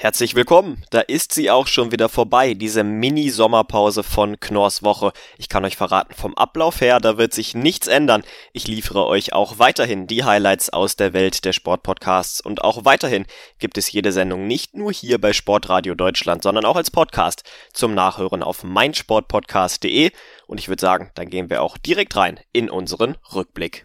Herzlich willkommen. Da ist sie auch schon wieder vorbei, diese Mini-Sommerpause von Knorrs Woche. Ich kann euch verraten, vom Ablauf her, da wird sich nichts ändern. Ich liefere euch auch weiterhin die Highlights aus der Welt der Sportpodcasts und auch weiterhin gibt es jede Sendung nicht nur hier bei Sportradio Deutschland, sondern auch als Podcast zum Nachhören auf meinsportpodcast.de und ich würde sagen, dann gehen wir auch direkt rein in unseren Rückblick.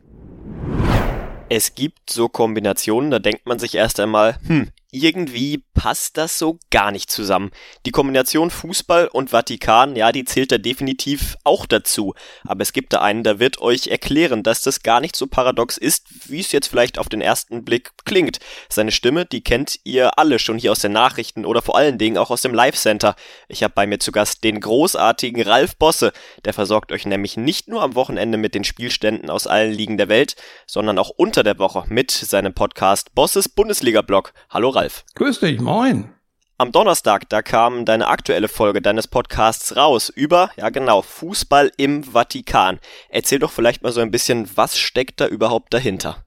Es gibt so Kombinationen, da denkt man sich erst einmal, hm, irgendwie passt das so gar nicht zusammen. Die Kombination Fußball und Vatikan, ja, die zählt da definitiv auch dazu. Aber es gibt da einen, der wird euch erklären, dass das gar nicht so paradox ist, wie es jetzt vielleicht auf den ersten Blick klingt. Seine Stimme, die kennt ihr alle schon hier aus den Nachrichten oder vor allen Dingen auch aus dem Live Center. Ich habe bei mir zu Gast den großartigen Ralf Bosse. Der versorgt euch nämlich nicht nur am Wochenende mit den Spielständen aus allen Ligen der Welt, sondern auch unter der Woche mit seinem Podcast Bosses Bundesliga-Blog. Hallo Ralf. Ralf. Grüß dich, moin. Am Donnerstag, da kam deine aktuelle Folge deines Podcasts raus über, ja genau, Fußball im Vatikan. Erzähl doch vielleicht mal so ein bisschen, was steckt da überhaupt dahinter?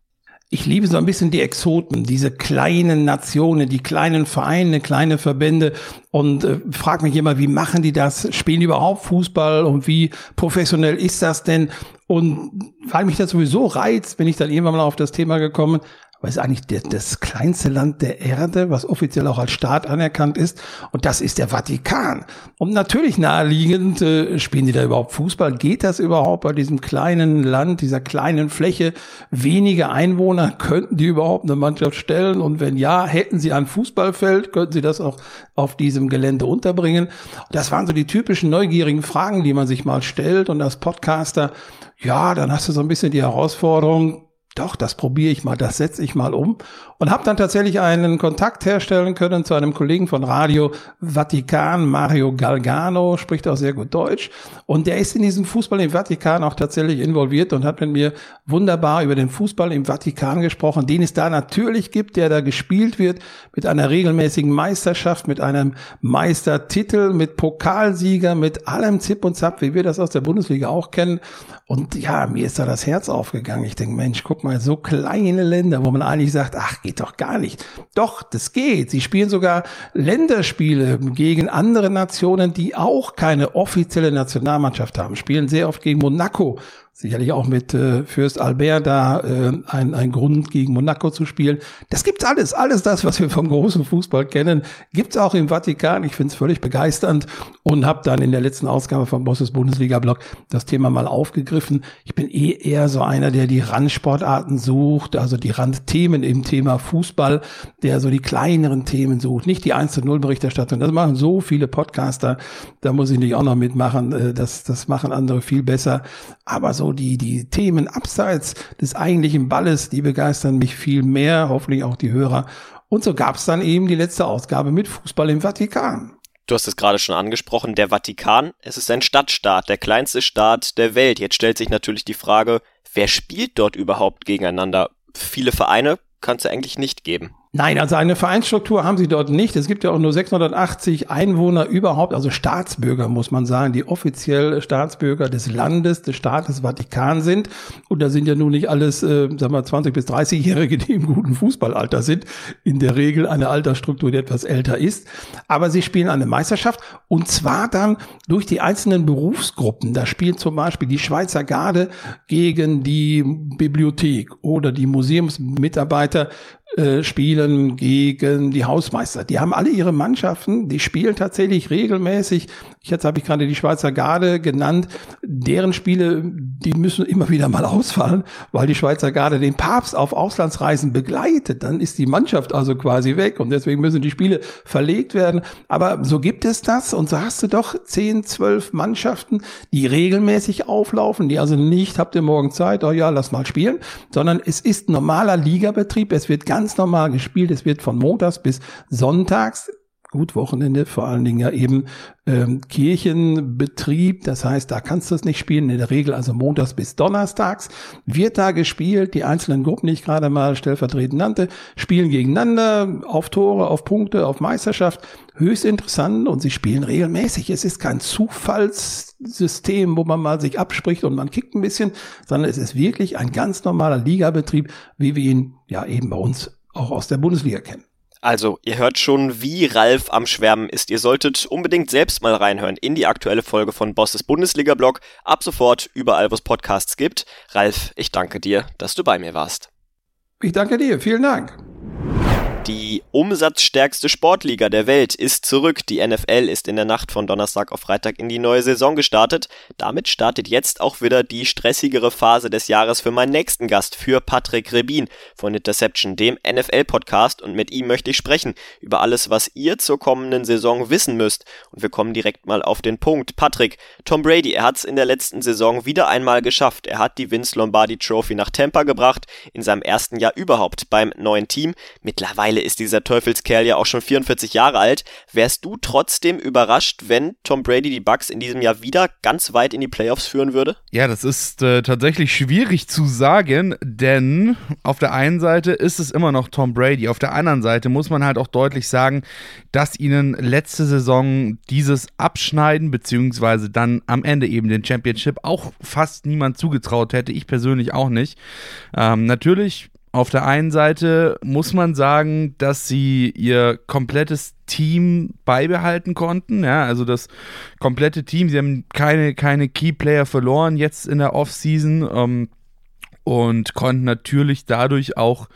Ich liebe so ein bisschen die Exoten, diese kleinen Nationen, die kleinen Vereine, kleine Verbände und äh, frage mich immer, wie machen die das? Spielen die überhaupt Fußball und wie professionell ist das denn? Und weil mich das sowieso reizt, bin ich dann irgendwann mal auf das Thema gekommen, weil es eigentlich der, das kleinste Land der Erde, was offiziell auch als Staat anerkannt ist. Und das ist der Vatikan. Und natürlich naheliegend, äh, spielen die da überhaupt Fußball? Geht das überhaupt bei diesem kleinen Land, dieser kleinen Fläche? Wenige Einwohner, könnten die überhaupt eine Mannschaft stellen? Und wenn ja, hätten sie ein Fußballfeld, könnten sie das auch auf diesem Gelände unterbringen? Das waren so die typischen neugierigen Fragen, die man sich mal stellt. Und als Podcaster, ja, dann hast du so ein bisschen die Herausforderung, doch, das probiere ich mal, das setze ich mal um. Und habe dann tatsächlich einen Kontakt herstellen können zu einem Kollegen von Radio Vatikan, Mario Galgano, spricht auch sehr gut Deutsch. Und der ist in diesem Fußball im Vatikan auch tatsächlich involviert und hat mit mir wunderbar über den Fußball im Vatikan gesprochen, den es da natürlich gibt, der da gespielt wird mit einer regelmäßigen Meisterschaft, mit einem Meistertitel, mit Pokalsieger, mit allem Zip und Zap, wie wir das aus der Bundesliga auch kennen und ja, mir ist da das Herz aufgegangen. Ich denke, Mensch, guck mal, so kleine Länder, wo man eigentlich sagt, ach, geht doch gar nicht. Doch, das geht. Sie spielen sogar Länderspiele gegen andere Nationen, die auch keine offizielle Nationalmannschaft haben. Spielen sehr oft gegen Monaco, sicherlich auch mit äh, Fürst Albert da äh, ein, ein Grund gegen Monaco zu spielen. Das gibt's alles, alles das, was wir vom großen Fußball kennen, gibt's auch im Vatikan. Ich finde es völlig begeisternd und habe dann in der letzten Ausgabe vom Bosses Bundesliga-Blog das Thema mal aufgegriffen. Ich bin eh eher so einer, der die Randsportarten sucht, also die Randthemen im Thema Fußball, der so die kleineren Themen sucht, nicht die 1 zu 0 Berichterstattung. Das machen so viele Podcaster, da muss ich nicht auch noch mitmachen. Äh, das, das machen andere viel besser. Aber so die, die Themen abseits des eigentlichen Balles, die begeistern mich viel mehr, hoffentlich auch die Hörer. Und so gab es dann eben die letzte Ausgabe mit Fußball im Vatikan. Du hast es gerade schon angesprochen, der Vatikan, es ist ein Stadtstaat, der kleinste Staat der Welt. Jetzt stellt sich natürlich die Frage, wer spielt dort überhaupt gegeneinander? Viele Vereine kann es ja eigentlich nicht geben. Nein, also eine Vereinsstruktur haben sie dort nicht. Es gibt ja auch nur 680 Einwohner überhaupt, also Staatsbürger muss man sagen, die offiziell Staatsbürger des Landes, des Staates Vatikan sind. Und da sind ja nun nicht alles, äh, sagen wir, 20 bis 30-Jährige, die im guten Fußballalter sind. In der Regel eine Altersstruktur, die etwas älter ist. Aber sie spielen eine Meisterschaft und zwar dann durch die einzelnen Berufsgruppen. Da spielt zum Beispiel die Schweizer Garde gegen die Bibliothek oder die Museumsmitarbeiter äh, spielen gegen die Hausmeister. Die haben alle ihre Mannschaften, die spielen tatsächlich regelmäßig. Jetzt habe ich gerade die Schweizer Garde genannt. Deren Spiele, die müssen immer wieder mal ausfallen, weil die Schweizer Garde den Papst auf Auslandsreisen begleitet. Dann ist die Mannschaft also quasi weg und deswegen müssen die Spiele verlegt werden. Aber so gibt es das und so hast du doch zehn, zwölf Mannschaften, die regelmäßig auflaufen, die also nicht, habt ihr morgen Zeit, oh ja, lass mal spielen, sondern es ist normaler Ligabetrieb. Es wird ganz normal gespielt. Es wird von montags bis sonntags gut, Wochenende, vor allen Dingen ja eben ähm, Kirchenbetrieb. Das heißt, da kannst du es nicht spielen. In der Regel also montags bis donnerstags wird da gespielt. Die einzelnen Gruppen, die ich gerade mal stellvertretend nannte, spielen gegeneinander auf Tore, auf Punkte, auf Meisterschaft. Höchst interessant und sie spielen regelmäßig. Es ist kein Zufallssystem, wo man mal sich abspricht und man kickt ein bisschen, sondern es ist wirklich ein ganz normaler Ligabetrieb, wie wir ihn ja eben bei uns auch aus der Bundesliga kennen. Also, ihr hört schon, wie Ralf am Schwärmen ist. Ihr solltet unbedingt selbst mal reinhören in die aktuelle Folge von Bosses Bundesliga-Blog. Ab sofort überall, wo es Podcasts gibt. Ralf, ich danke dir, dass du bei mir warst. Ich danke dir. Vielen Dank. Die umsatzstärkste Sportliga der Welt ist zurück. Die NFL ist in der Nacht von Donnerstag auf Freitag in die neue Saison gestartet. Damit startet jetzt auch wieder die stressigere Phase des Jahres für meinen nächsten Gast, für Patrick Rebin von Interception, dem NFL-Podcast. Und mit ihm möchte ich sprechen über alles, was ihr zur kommenden Saison wissen müsst. Und wir kommen direkt mal auf den Punkt. Patrick, Tom Brady, er hat es in der letzten Saison wieder einmal geschafft. Er hat die Vince Lombardi Trophy nach Tampa gebracht, in seinem ersten Jahr überhaupt beim neuen Team. Mittlerweile Mittlerweile ist dieser Teufelskerl ja auch schon 44 Jahre alt. Wärst du trotzdem überrascht, wenn Tom Brady die Bucks in diesem Jahr wieder ganz weit in die Playoffs führen würde? Ja, das ist äh, tatsächlich schwierig zu sagen, denn auf der einen Seite ist es immer noch Tom Brady. Auf der anderen Seite muss man halt auch deutlich sagen, dass ihnen letzte Saison dieses Abschneiden beziehungsweise dann am Ende eben den Championship auch fast niemand zugetraut hätte. Ich persönlich auch nicht. Ähm, natürlich auf der einen Seite muss man sagen, dass sie ihr komplettes Team beibehalten konnten. Ja, also das komplette Team. Sie haben keine, keine Key-Player verloren jetzt in der Offseason ähm, und konnten natürlich dadurch auch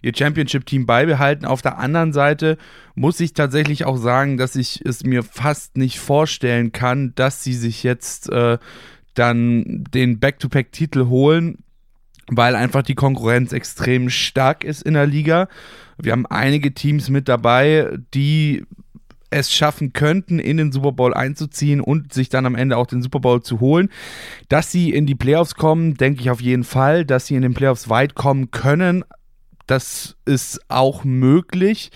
ihr Championship-Team beibehalten. Auf der anderen Seite muss ich tatsächlich auch sagen, dass ich es mir fast nicht vorstellen kann, dass sie sich jetzt äh, dann den Back-to-Back-Titel holen weil einfach die Konkurrenz extrem stark ist in der Liga. Wir haben einige Teams mit dabei, die es schaffen könnten, in den Super Bowl einzuziehen und sich dann am Ende auch den Super Bowl zu holen. Dass sie in die Playoffs kommen, denke ich auf jeden Fall. Dass sie in den Playoffs weit kommen können, das ist auch möglich.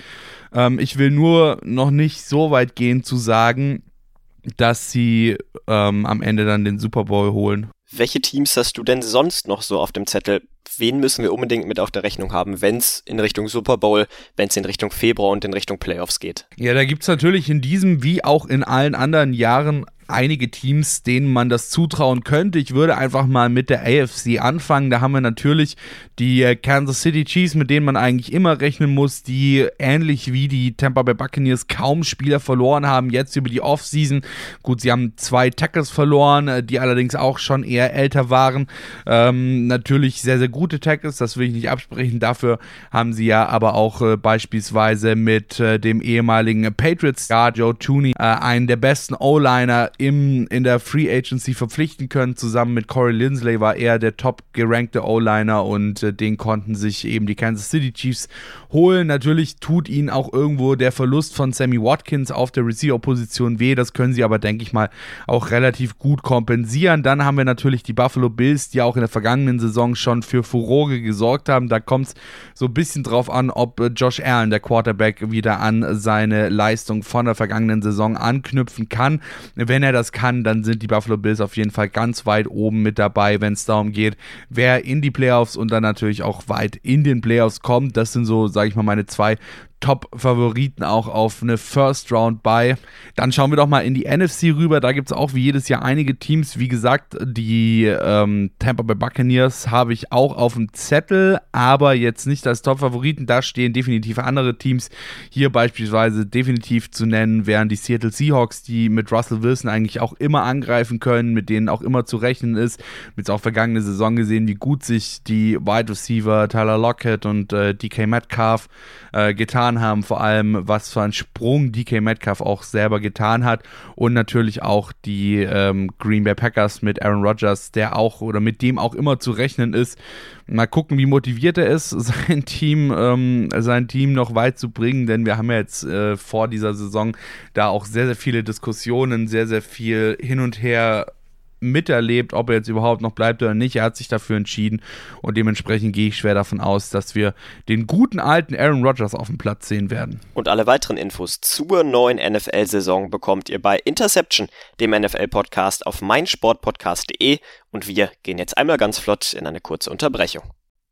Ähm, ich will nur noch nicht so weit gehen zu sagen, dass sie ähm, am Ende dann den Super Bowl holen. Welche Teams hast du denn sonst noch so auf dem Zettel? Wen müssen wir unbedingt mit auf der Rechnung haben, wenn es in Richtung Super Bowl, wenn es in Richtung Februar und in Richtung Playoffs geht? Ja, da gibt es natürlich in diesem wie auch in allen anderen Jahren einige Teams, denen man das zutrauen könnte. Ich würde einfach mal mit der AFC anfangen. Da haben wir natürlich die äh, Kansas City Chiefs, mit denen man eigentlich immer rechnen muss, die ähnlich wie die Tampa Bay Buccaneers kaum Spieler verloren haben, jetzt über die Offseason. Gut, sie haben zwei Tackles verloren, äh, die allerdings auch schon eher älter waren. Ähm, natürlich sehr, sehr gute Tackles, das will ich nicht absprechen. Dafür haben sie ja aber auch äh, beispielsweise mit äh, dem ehemaligen Patriots Star Joe Tooney äh, einen der besten O-Liner im, in der Free Agency verpflichten können. Zusammen mit Corey Lindsley war er der top gerankte O-Liner und äh, den konnten sich eben die Kansas City Chiefs holen. Natürlich tut ihnen auch irgendwo der Verlust von Sammy Watkins auf der Receiver-Position weh. Das können sie aber, denke ich mal, auch relativ gut kompensieren. Dann haben wir natürlich die Buffalo Bills, die auch in der vergangenen Saison schon für Furore gesorgt haben. Da kommt es so ein bisschen drauf an, ob äh, Josh Allen, der Quarterback, wieder an seine Leistung von der vergangenen Saison anknüpfen kann. Wenn er er das kann, dann sind die Buffalo Bills auf jeden Fall ganz weit oben mit dabei, wenn es darum geht, wer in die Playoffs und dann natürlich auch weit in den Playoffs kommt. Das sind so, sage ich mal, meine zwei Top-Favoriten auch auf eine First Round bei. Dann schauen wir doch mal in die NFC rüber. Da gibt es auch wie jedes Jahr einige Teams. Wie gesagt, die ähm, Tampa Bay Buccaneers habe ich auch auf dem Zettel, aber jetzt nicht als Top-Favoriten. Da stehen definitiv andere Teams. Hier beispielsweise definitiv zu nennen wären die Seattle Seahawks, die mit Russell Wilson eigentlich auch immer angreifen können, mit denen auch immer zu rechnen ist. Mit auch vergangene Saison gesehen, wie gut sich die Wide Receiver Tyler Lockett und äh, DK Metcalf äh, getan getan haben, vor allem was für einen Sprung DK Metcalf auch selber getan hat und natürlich auch die ähm, Green Bay Packers mit Aaron Rodgers, der auch oder mit dem auch immer zu rechnen ist. Mal gucken, wie motiviert er ist, sein Team, ähm, sein Team noch weit zu bringen, denn wir haben ja jetzt äh, vor dieser Saison da auch sehr, sehr viele Diskussionen, sehr, sehr viel hin und her miterlebt, ob er jetzt überhaupt noch bleibt oder nicht. Er hat sich dafür entschieden und dementsprechend gehe ich schwer davon aus, dass wir den guten alten Aaron Rodgers auf dem Platz sehen werden. Und alle weiteren Infos zur neuen NFL-Saison bekommt ihr bei Interception, dem NFL-Podcast auf meinsportpodcast.de und wir gehen jetzt einmal ganz flott in eine kurze Unterbrechung.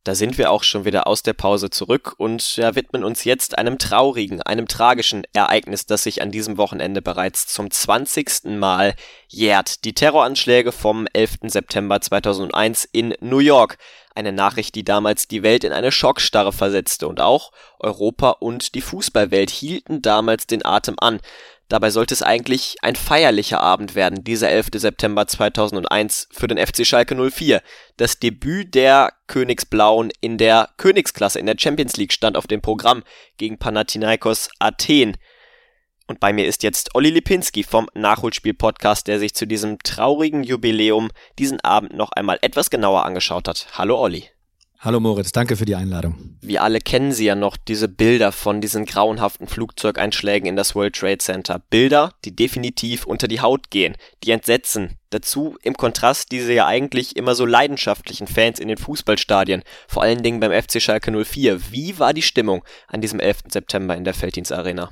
Da sind wir auch schon wieder aus der Pause zurück und ja, widmen uns jetzt einem traurigen, einem tragischen Ereignis, das sich an diesem Wochenende bereits zum 20. Mal jährt. Die Terroranschläge vom 11. September 2001 in New York. Eine Nachricht, die damals die Welt in eine Schockstarre versetzte und auch Europa und die Fußballwelt hielten damals den Atem an. Dabei sollte es eigentlich ein feierlicher Abend werden, dieser 11. September 2001 für den FC Schalke 04. Das Debüt der Königsblauen in der Königsklasse in der Champions League stand auf dem Programm gegen Panathinaikos Athen. Und bei mir ist jetzt Olli Lipinski vom Nachholspiel-Podcast, der sich zu diesem traurigen Jubiläum diesen Abend noch einmal etwas genauer angeschaut hat. Hallo Olli. Hallo Moritz, danke für die Einladung. Wir alle kennen sie ja noch, diese Bilder von diesen grauenhaften Flugzeugeinschlägen in das World Trade Center. Bilder, die definitiv unter die Haut gehen, die entsetzen. Dazu im Kontrast diese ja eigentlich immer so leidenschaftlichen Fans in den Fußballstadien, vor allen Dingen beim FC Schalke 04. Wie war die Stimmung an diesem 11. September in der Felddienstarena?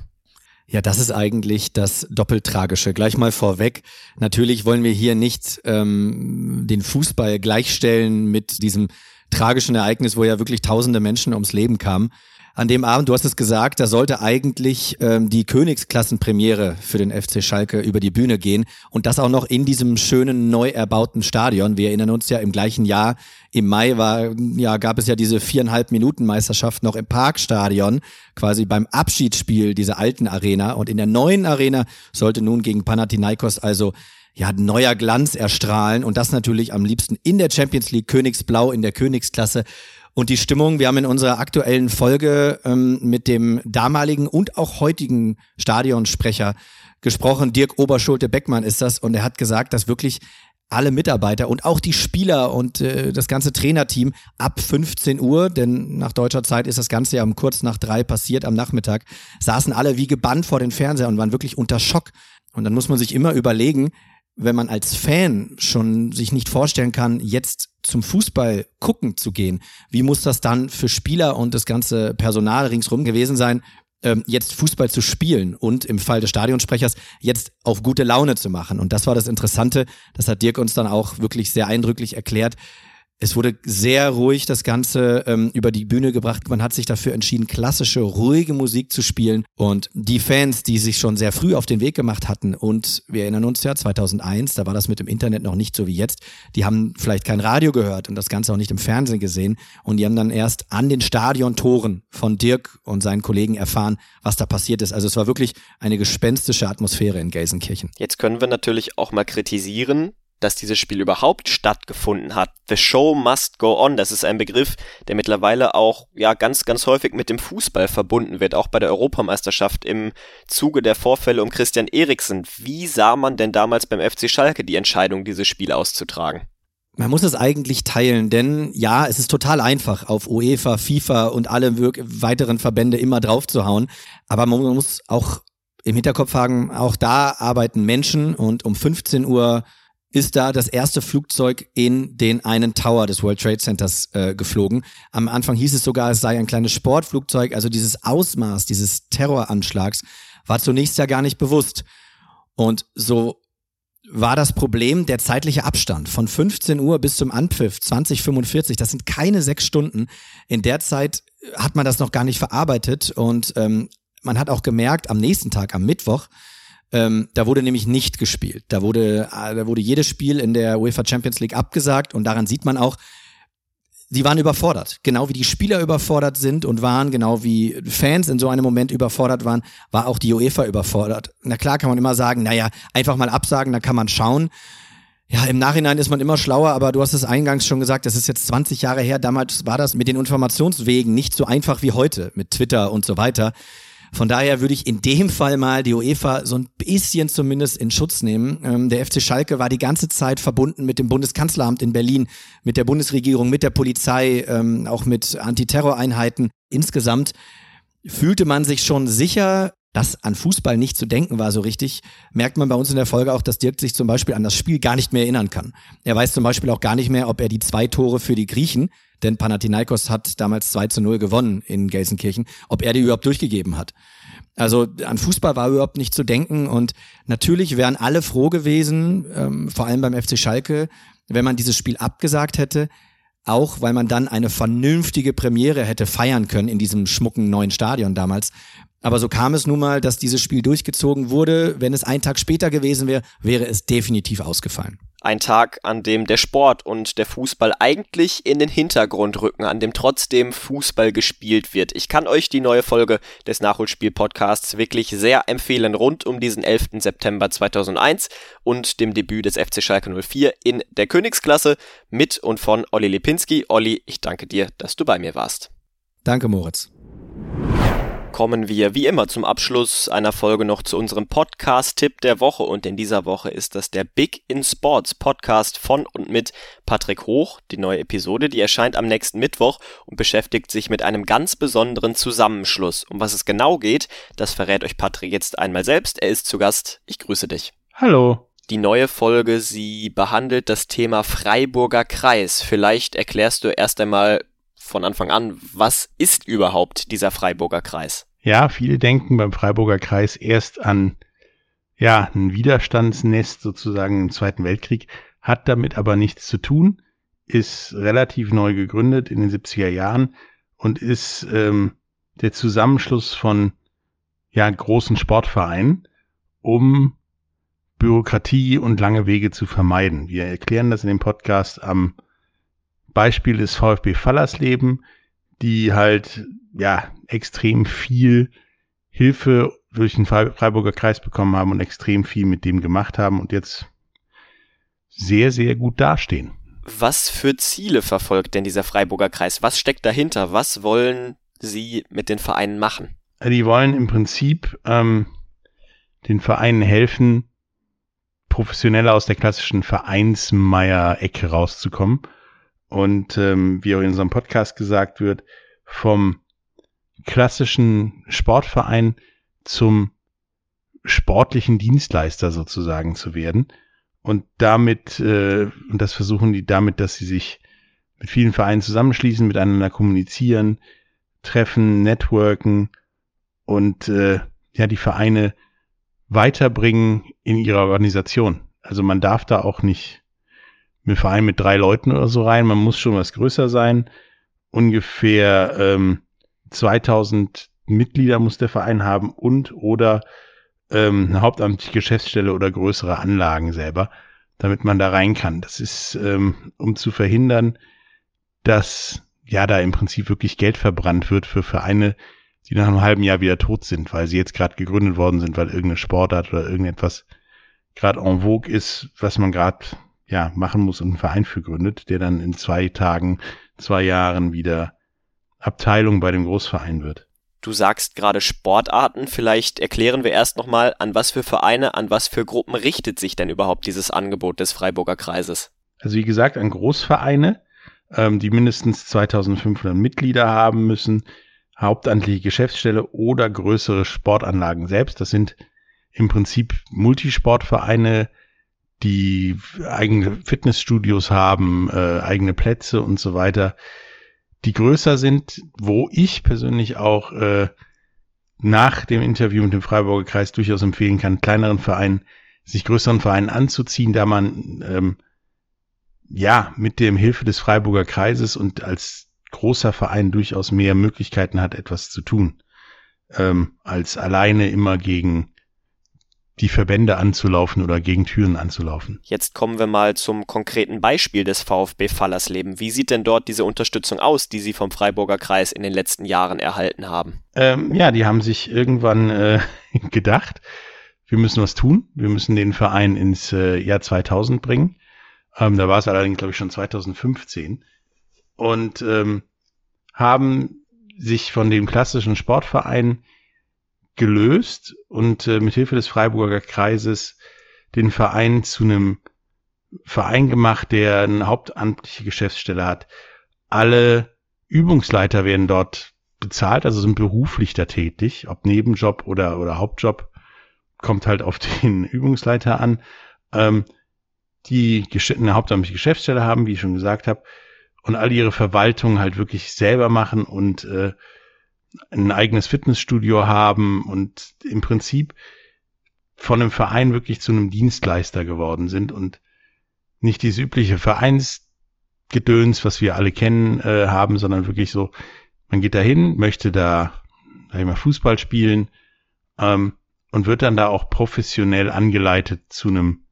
Ja, das ist eigentlich das Doppeltragische. Gleich mal vorweg. Natürlich wollen wir hier nicht ähm, den Fußball gleichstellen mit diesem tragischen Ereignis, wo ja wirklich tausende Menschen ums Leben kamen. An dem Abend, du hast es gesagt, da sollte eigentlich ähm, die Königsklassenpremiere für den FC Schalke über die Bühne gehen und das auch noch in diesem schönen neu erbauten Stadion. Wir erinnern uns ja im gleichen Jahr, im Mai war, ja, gab es ja diese viereinhalb Minuten Meisterschaft noch im Parkstadion, quasi beim Abschiedsspiel dieser alten Arena und in der neuen Arena sollte nun gegen Panathinaikos also ja, neuer Glanz erstrahlen und das natürlich am liebsten in der Champions League Königsblau in der Königsklasse. Und die Stimmung, wir haben in unserer aktuellen Folge ähm, mit dem damaligen und auch heutigen Stadionsprecher gesprochen. Dirk Oberschulte-Beckmann ist das und er hat gesagt, dass wirklich alle Mitarbeiter und auch die Spieler und äh, das ganze Trainerteam ab 15 Uhr, denn nach deutscher Zeit ist das Ganze ja um kurz nach drei passiert am Nachmittag, saßen alle wie gebannt vor den Fernseher und waren wirklich unter Schock. Und dann muss man sich immer überlegen, wenn man als Fan schon sich nicht vorstellen kann, jetzt zum Fußball gucken zu gehen, wie muss das dann für Spieler und das ganze Personal ringsrum gewesen sein, ähm, jetzt Fußball zu spielen und im Fall des Stadionsprechers jetzt auf gute Laune zu machen. Und das war das Interessante, das hat Dirk uns dann auch wirklich sehr eindrücklich erklärt, es wurde sehr ruhig das Ganze ähm, über die Bühne gebracht. Man hat sich dafür entschieden, klassische, ruhige Musik zu spielen. Und die Fans, die sich schon sehr früh auf den Weg gemacht hatten, und wir erinnern uns ja, 2001, da war das mit dem Internet noch nicht so wie jetzt, die haben vielleicht kein Radio gehört und das Ganze auch nicht im Fernsehen gesehen. Und die haben dann erst an den Stadiontoren von Dirk und seinen Kollegen erfahren, was da passiert ist. Also es war wirklich eine gespenstische Atmosphäre in Gelsenkirchen. Jetzt können wir natürlich auch mal kritisieren, dass dieses Spiel überhaupt stattgefunden hat. The show must go on. Das ist ein Begriff, der mittlerweile auch ja ganz, ganz häufig mit dem Fußball verbunden wird, auch bei der Europameisterschaft im Zuge der Vorfälle um Christian Eriksen. Wie sah man denn damals beim FC Schalke die Entscheidung, dieses Spiel auszutragen? Man muss es eigentlich teilen, denn ja, es ist total einfach, auf UEFA, FIFA und alle weiteren Verbände immer draufzuhauen. Aber man muss auch im Hinterkopf haben, auch da arbeiten Menschen und um 15 Uhr ist da das erste Flugzeug in den einen Tower des World Trade Centers äh, geflogen. Am Anfang hieß es sogar, es sei ein kleines Sportflugzeug. Also dieses Ausmaß dieses Terroranschlags war zunächst ja gar nicht bewusst. Und so war das Problem der zeitliche Abstand von 15 Uhr bis zum Anpfiff 2045. Das sind keine sechs Stunden. In der Zeit hat man das noch gar nicht verarbeitet und ähm, man hat auch gemerkt, am nächsten Tag, am Mittwoch, ähm, da wurde nämlich nicht gespielt. Da wurde, äh, da wurde jedes Spiel in der UEFA Champions League abgesagt und daran sieht man auch, sie waren überfordert. Genau wie die Spieler überfordert sind und waren, genau wie Fans in so einem Moment überfordert waren, war auch die UEFA überfordert. Na klar kann man immer sagen, naja, einfach mal absagen, da kann man schauen. Ja, im Nachhinein ist man immer schlauer, aber du hast es eingangs schon gesagt, das ist jetzt 20 Jahre her. Damals war das mit den Informationswegen nicht so einfach wie heute mit Twitter und so weiter. Von daher würde ich in dem Fall mal die UEFA so ein bisschen zumindest in Schutz nehmen. Ähm, der FC Schalke war die ganze Zeit verbunden mit dem Bundeskanzleramt in Berlin, mit der Bundesregierung, mit der Polizei, ähm, auch mit Antiterroreinheiten. Insgesamt fühlte man sich schon sicher, dass an Fußball nicht zu denken war so richtig, merkt man bei uns in der Folge auch, dass Dirk sich zum Beispiel an das Spiel gar nicht mehr erinnern kann. Er weiß zum Beispiel auch gar nicht mehr, ob er die zwei Tore für die Griechen, denn Panathinaikos hat damals 2 zu 0 gewonnen in Gelsenkirchen, ob er die überhaupt durchgegeben hat. Also an Fußball war überhaupt nicht zu denken und natürlich wären alle froh gewesen, ähm, vor allem beim FC Schalke, wenn man dieses Spiel abgesagt hätte, auch weil man dann eine vernünftige Premiere hätte feiern können in diesem schmucken neuen Stadion damals. Aber so kam es nun mal, dass dieses Spiel durchgezogen wurde. Wenn es einen Tag später gewesen wäre, wäre es definitiv ausgefallen. Ein Tag, an dem der Sport und der Fußball eigentlich in den Hintergrund rücken, an dem trotzdem Fußball gespielt wird. Ich kann euch die neue Folge des Nachholspiel-Podcasts wirklich sehr empfehlen, rund um diesen 11. September 2001 und dem Debüt des FC Schalke 04 in der Königsklasse mit und von Olli Lipinski. Olli, ich danke dir, dass du bei mir warst. Danke, Moritz kommen wir wie immer zum Abschluss einer Folge noch zu unserem Podcast-Tipp der Woche und in dieser Woche ist das der Big in Sports Podcast von und mit Patrick Hoch. Die neue Episode, die erscheint am nächsten Mittwoch und beschäftigt sich mit einem ganz besonderen Zusammenschluss. Um was es genau geht, das verrät euch Patrick jetzt einmal selbst. Er ist zu Gast. Ich grüße dich. Hallo. Die neue Folge, sie behandelt das Thema Freiburger Kreis. Vielleicht erklärst du erst einmal, von Anfang an, was ist überhaupt dieser Freiburger Kreis? Ja, viele denken beim Freiburger Kreis erst an ja, ein Widerstandsnest sozusagen im Zweiten Weltkrieg, hat damit aber nichts zu tun, ist relativ neu gegründet in den 70er Jahren und ist ähm, der Zusammenschluss von ja, großen Sportvereinen, um Bürokratie und lange Wege zu vermeiden. Wir erklären das in dem Podcast am Beispiel ist VfB Fallersleben, die halt ja extrem viel Hilfe durch den Freiburger Kreis bekommen haben und extrem viel mit dem gemacht haben und jetzt sehr, sehr gut dastehen. Was für Ziele verfolgt denn dieser Freiburger Kreis? Was steckt dahinter? Was wollen Sie mit den Vereinen machen? Die wollen im Prinzip ähm, den Vereinen helfen, professioneller aus der klassischen Vereinsmeier-Ecke rauszukommen und ähm, wie auch in unserem Podcast gesagt wird, vom klassischen Sportverein zum sportlichen Dienstleister sozusagen zu werden. Und damit, äh, und das versuchen die damit, dass sie sich mit vielen Vereinen zusammenschließen, miteinander kommunizieren, treffen, networken und äh, ja, die Vereine weiterbringen in ihrer Organisation. Also man darf da auch nicht mit Verein mit drei Leuten oder so rein. Man muss schon was größer sein. Ungefähr ähm, 2000 Mitglieder muss der Verein haben und oder ähm, eine hauptamtliche Geschäftsstelle oder größere Anlagen selber, damit man da rein kann. Das ist, ähm, um zu verhindern, dass ja da im Prinzip wirklich Geld verbrannt wird für Vereine, die nach einem halben Jahr wieder tot sind, weil sie jetzt gerade gegründet worden sind, weil irgendeine Sportart oder irgendetwas gerade en vogue ist, was man gerade ja, machen muss und einen Verein für gründet, der dann in zwei Tagen, zwei Jahren wieder Abteilung bei dem Großverein wird. Du sagst gerade Sportarten, vielleicht erklären wir erst nochmal, an was für Vereine, an was für Gruppen richtet sich denn überhaupt dieses Angebot des Freiburger Kreises? Also wie gesagt, an Großvereine, ähm, die mindestens 2500 Mitglieder haben müssen, hauptamtliche Geschäftsstelle oder größere Sportanlagen selbst. Das sind im Prinzip Multisportvereine, die eigene Fitnessstudios haben, äh, eigene Plätze und so weiter, die größer sind, wo ich persönlich auch äh, nach dem Interview mit dem Freiburger Kreis durchaus empfehlen kann, kleineren Vereinen, sich größeren Vereinen anzuziehen, da man ähm, ja mit dem Hilfe des Freiburger Kreises und als großer Verein durchaus mehr Möglichkeiten hat, etwas zu tun, ähm, als alleine immer gegen die Verbände anzulaufen oder gegen Türen anzulaufen. Jetzt kommen wir mal zum konkreten Beispiel des VfB Fallersleben. Wie sieht denn dort diese Unterstützung aus, die Sie vom Freiburger Kreis in den letzten Jahren erhalten haben? Ähm, ja, die haben sich irgendwann äh, gedacht, wir müssen was tun. Wir müssen den Verein ins äh, Jahr 2000 bringen. Ähm, da war es allerdings, glaube ich, schon 2015. Und ähm, haben sich von dem klassischen Sportverein gelöst und äh, mit Hilfe des Freiburger Kreises den Verein zu einem Verein gemacht, der eine hauptamtliche Geschäftsstelle hat. Alle Übungsleiter werden dort bezahlt, also sind beruflich da tätig, ob Nebenjob oder, oder Hauptjob, kommt halt auf den Übungsleiter an, ähm, die eine hauptamtliche Geschäftsstelle haben, wie ich schon gesagt habe, und all ihre Verwaltung halt wirklich selber machen und äh, ein eigenes Fitnessstudio haben und im Prinzip von einem Verein wirklich zu einem Dienstleister geworden sind und nicht dieses übliche Vereinsgedöns, was wir alle kennen, äh, haben, sondern wirklich so, man geht dahin, möchte da, sag ich mal, Fußball spielen ähm, und wird dann da auch professionell angeleitet zu einem,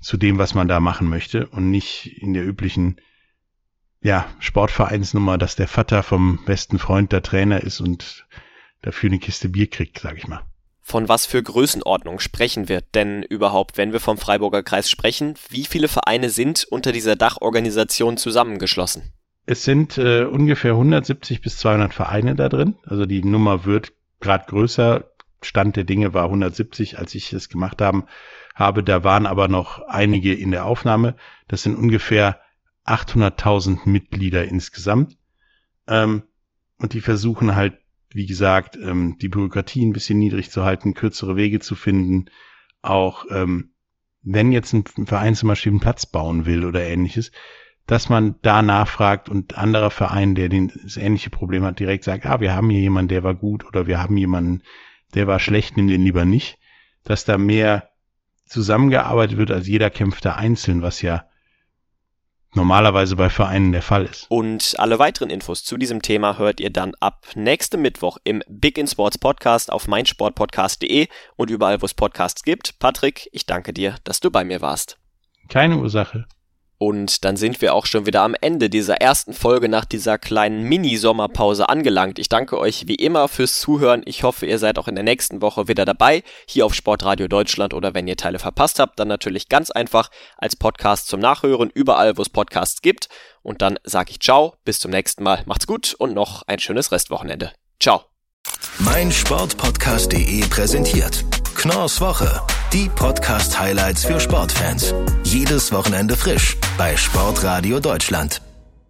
zu dem, was man da machen möchte und nicht in der üblichen ja, Sportvereinsnummer, dass der Vater vom besten Freund der Trainer ist und dafür eine Kiste Bier kriegt, sag ich mal. Von was für Größenordnung sprechen wir denn überhaupt, wenn wir vom Freiburger Kreis sprechen? Wie viele Vereine sind unter dieser Dachorganisation zusammengeschlossen? Es sind äh, ungefähr 170 bis 200 Vereine da drin. Also die Nummer wird gerade größer. Stand der Dinge war 170, als ich es gemacht haben, habe. Da waren aber noch einige in der Aufnahme. Das sind ungefähr 800.000 Mitglieder insgesamt. Ähm, und die versuchen halt, wie gesagt, ähm, die Bürokratie ein bisschen niedrig zu halten, kürzere Wege zu finden. Auch ähm, wenn jetzt ein Verein zum Beispiel einen Platz bauen will oder ähnliches, dass man da nachfragt und anderer Verein, der den, das ähnliche Problem hat, direkt sagt, ah, wir haben hier jemanden, der war gut oder wir haben jemanden, der war schlecht, nimm den lieber nicht. Dass da mehr zusammengearbeitet wird, als jeder kämpft da einzeln, was ja normalerweise bei Vereinen der Fall ist. Und alle weiteren Infos zu diesem Thema hört ihr dann ab nächstem Mittwoch im Big in Sports Podcast auf meinsportpodcast.de und überall, wo es Podcasts gibt. Patrick, ich danke dir, dass du bei mir warst. Keine Ursache. Und dann sind wir auch schon wieder am Ende dieser ersten Folge nach dieser kleinen Mini-Sommerpause angelangt. Ich danke euch wie immer fürs Zuhören. Ich hoffe, ihr seid auch in der nächsten Woche wieder dabei, hier auf Sportradio Deutschland oder wenn ihr Teile verpasst habt, dann natürlich ganz einfach als Podcast zum Nachhören, überall, wo es Podcasts gibt. Und dann sage ich ciao, bis zum nächsten Mal. Macht's gut und noch ein schönes Restwochenende. Ciao. Mein Sportpodcast.de präsentiert Knorrs Woche. Die Podcast-Highlights für Sportfans. Jedes Wochenende frisch bei Sportradio Deutschland.